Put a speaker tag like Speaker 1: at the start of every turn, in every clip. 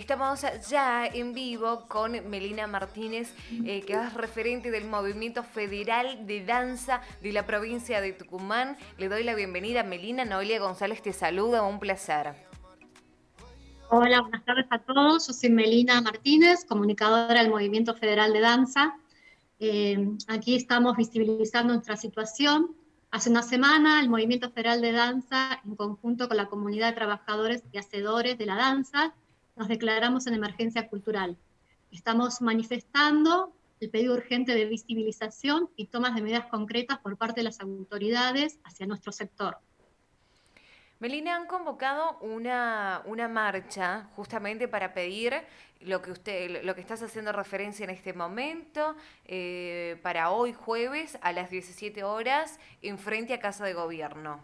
Speaker 1: Estamos ya en vivo con Melina Martínez, eh, que es referente del Movimiento Federal de Danza de la provincia de Tucumán. Le doy la bienvenida. Melina Noelia González te saluda, un placer.
Speaker 2: Hola, buenas tardes a todos. Yo soy Melina Martínez, comunicadora del Movimiento Federal de Danza. Eh, aquí estamos visibilizando nuestra situación. Hace una semana el Movimiento Federal de Danza, en conjunto con la comunidad de trabajadores y hacedores de la danza, nos declaramos en emergencia cultural. Estamos manifestando el pedido urgente de visibilización y tomas de medidas concretas por parte de las autoridades hacia nuestro sector.
Speaker 1: Melina, han convocado una, una marcha justamente para pedir lo que usted, lo que estás haciendo referencia en este momento, eh, para hoy jueves a las 17 horas, en frente a Casa de Gobierno.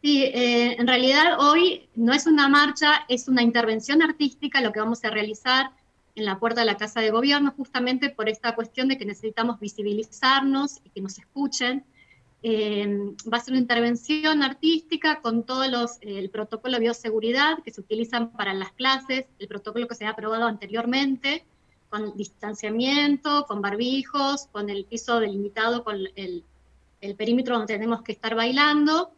Speaker 2: Sí, eh, en realidad hoy no es una marcha, es una intervención artística lo que vamos a realizar en la puerta de la Casa de Gobierno, justamente por esta cuestión de que necesitamos visibilizarnos y que nos escuchen. Eh, va a ser una intervención artística con todo los, el protocolo de bioseguridad que se utilizan para las clases, el protocolo que se ha aprobado anteriormente, con distanciamiento, con barbijos, con el piso delimitado, con el, el perímetro donde tenemos que estar bailando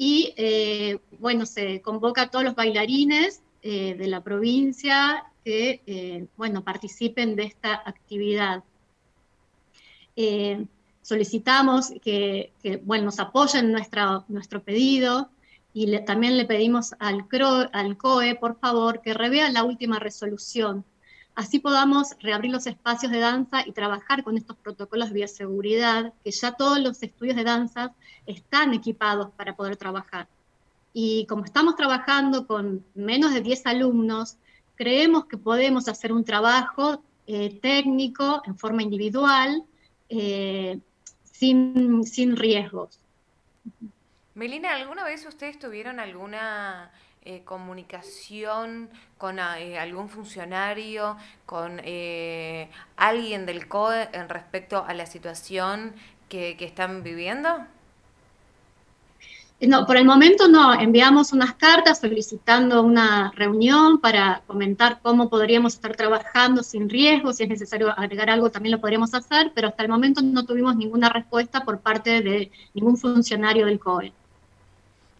Speaker 2: y eh, bueno, se convoca a todos los bailarines eh, de la provincia que, eh, bueno, participen de esta actividad. solicitamos que, bueno, nos apoyen nuestro pedido y también le pedimos al, al COE, por favor, que revea la última resolución así podamos reabrir los espacios de danza y trabajar con estos protocolos de bioseguridad, que ya todos los estudios de danza están equipados para poder trabajar. Y como estamos trabajando con menos de 10 alumnos, creemos que podemos hacer un trabajo eh, técnico en forma individual, eh, sin, sin riesgos.
Speaker 1: Melina, ¿alguna vez ustedes tuvieron alguna eh, comunicación con eh, algún funcionario, con eh, alguien del COE en respecto a la situación que, están viviendo?
Speaker 2: No, por el momento no. Enviamos unas cartas solicitando una reunión para comentar cómo podríamos estar trabajando sin riesgo. Si es necesario agregar algo, también lo podríamos hacer, pero hasta el momento no tuvimos ninguna respuesta por parte de ningún funcionario del COE.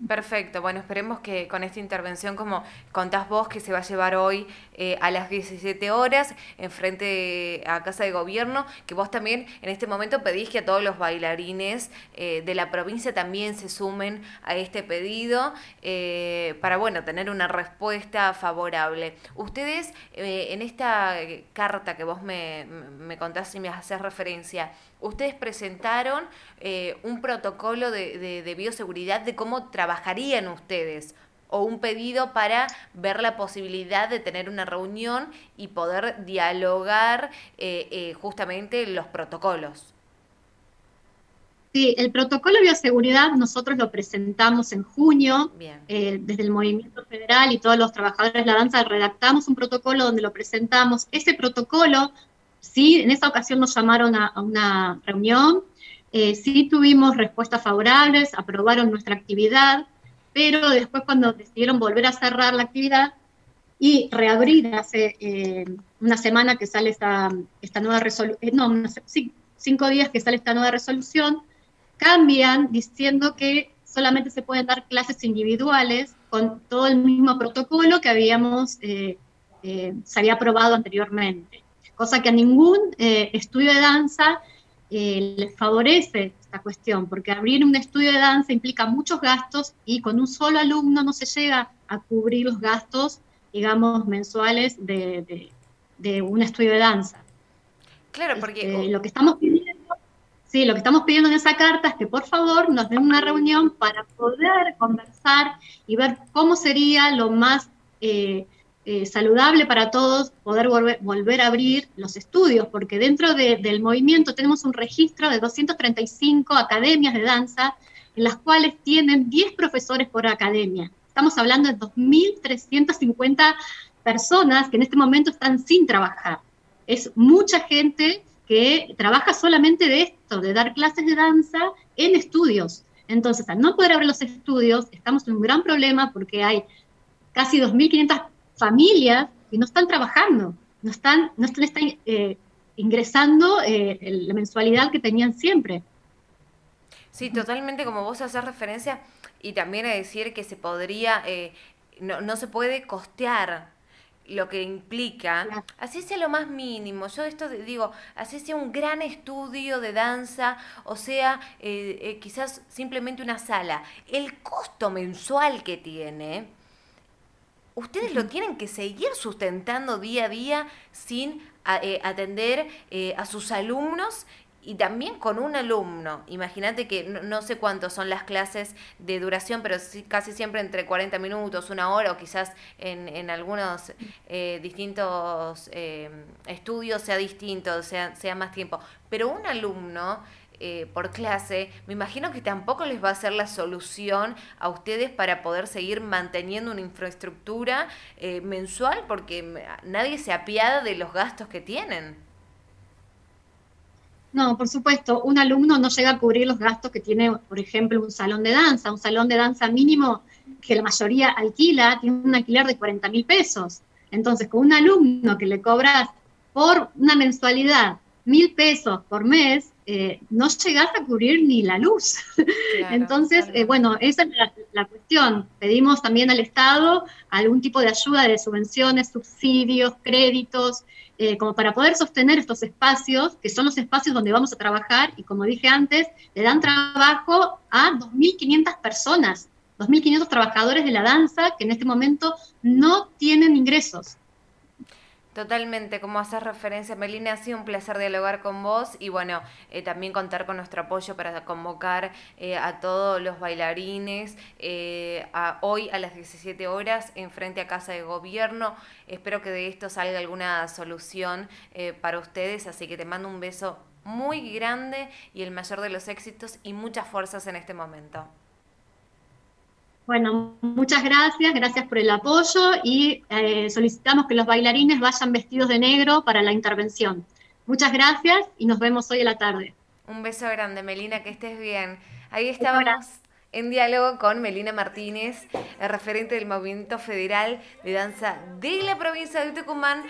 Speaker 1: Perfecto, bueno, esperemos que con esta intervención, como contás vos, que se va a llevar hoy eh, a las 17 horas en frente a Casa de Gobierno, que vos también en este momento pedís que a todos los bailarines eh, de la provincia también se sumen a este pedido eh, para, bueno, tener una respuesta favorable. Ustedes, en esta carta que vos me, me contás y me haces referencia, ustedes presentaron un protocolo de, de bioseguridad de cómo trabajar trabajarían ustedes? O un pedido para ver la posibilidad de tener una reunión y poder dialogar eh, eh, justamente los protocolos.
Speaker 2: Sí, el protocolo de bioseguridad nosotros lo presentamos en junio, eh, desde el Movimiento Federal y todos los trabajadores de la danza redactamos un protocolo donde lo presentamos. Ese protocolo, sí, en esa ocasión nos llamaron a, a una reunión, eh, sí tuvimos respuestas favorables, aprobaron nuestra actividad, pero después cuando decidieron volver a cerrar la actividad y reabrir hace eh, una semana que sale esta, esta nueva resolución, eh, no, cinco días que sale esta nueva resolución, cambian diciendo que solamente se pueden dar clases individuales con todo el mismo protocolo que habíamos, se había aprobado anteriormente, cosa que a ningún estudio de danza eh, les favorece esta cuestión, porque abrir un estudio de danza implica muchos gastos y con un solo alumno no se llega a cubrir los gastos, digamos, mensuales de, un estudio de danza.
Speaker 1: Claro, porque... Este,
Speaker 2: lo que estamos pidiendo, sí, lo que estamos pidiendo en esa carta es que por favor nos den una reunión para poder conversar y ver cómo sería lo más... Eh, eh, saludable para todos poder volver, a abrir los estudios, porque dentro del movimiento tenemos un registro de 235 academias de danza, en las cuales tienen 10 profesores por academia. Estamos hablando de 2.350 personas que en este momento están sin trabajar. Es mucha gente que trabaja solamente de esto, de dar clases de danza en estudios. Entonces, al no poder abrir los estudios, estamos en un gran problema porque hay casi 2.500 familias que no están trabajando, no están, no están, eh, ingresando eh, la mensualidad que tenían siempre.
Speaker 1: Sí, totalmente como vos haces referencia y también a decir que se podría, eh, no, no se puede costear lo que implica, así sea lo más mínimo. Yo esto digo, así sea un gran estudio de danza, o sea, eh, eh, quizás simplemente una sala. El costo mensual que tiene, ustedes lo tienen que seguir sustentando día a día sin eh, atender a sus alumnos y también con un alumno. Imagínate que no, sé cuántos son las clases de duración, pero casi siempre entre 40 minutos, una hora o quizás en, en algunos eh, distintos eh, estudios sea distinto, sea, sea más tiempo. Pero un alumno eh, por clase, me imagino que tampoco les va a ser la solución a ustedes para poder seguir manteniendo una infraestructura mensual porque nadie se apiada de los gastos que tienen.
Speaker 2: No, por supuesto, un alumno no llega a cubrir los gastos que tiene, por ejemplo, un salón de danza. Un salón de danza mínimo que la mayoría alquila tiene un alquiler de 40 mil pesos. Entonces, con un alumno que le cobras por una mensualidad mil pesos por mes, eh, no llegas a cubrir ni la luz. Entonces, eh, bueno, esa es la, cuestión. Pedimos también al Estado algún tipo de ayuda de subvenciones, subsidios, créditos, eh, como para poder sostener estos espacios, que son los espacios donde vamos a trabajar, y como dije antes, le dan trabajo a 2.500 personas, 2.500 trabajadores de la danza que en este momento no tienen ingresos.
Speaker 1: Totalmente, como haces referencia, Melina, ha sido un placer dialogar con vos y bueno, eh, también contar con nuestro apoyo para convocar eh, a todos los bailarines eh, a, hoy a las 17 horas en frente a Casa de Gobierno. Espero que de esto salga alguna solución para ustedes, así que te mando un beso muy grande y el mayor de los éxitos y muchas fuerzas en este momento.
Speaker 2: Bueno, muchas gracias, gracias por el apoyo y eh, solicitamos que los bailarines vayan vestidos de negro para la intervención. Muchas gracias y nos vemos hoy a la tarde.
Speaker 1: Un beso grande, Melina, que estés bien. Ahí estábamos en diálogo con Melina Martínez, referente del Movimiento Federal de Danza de la provincia de Tucumán,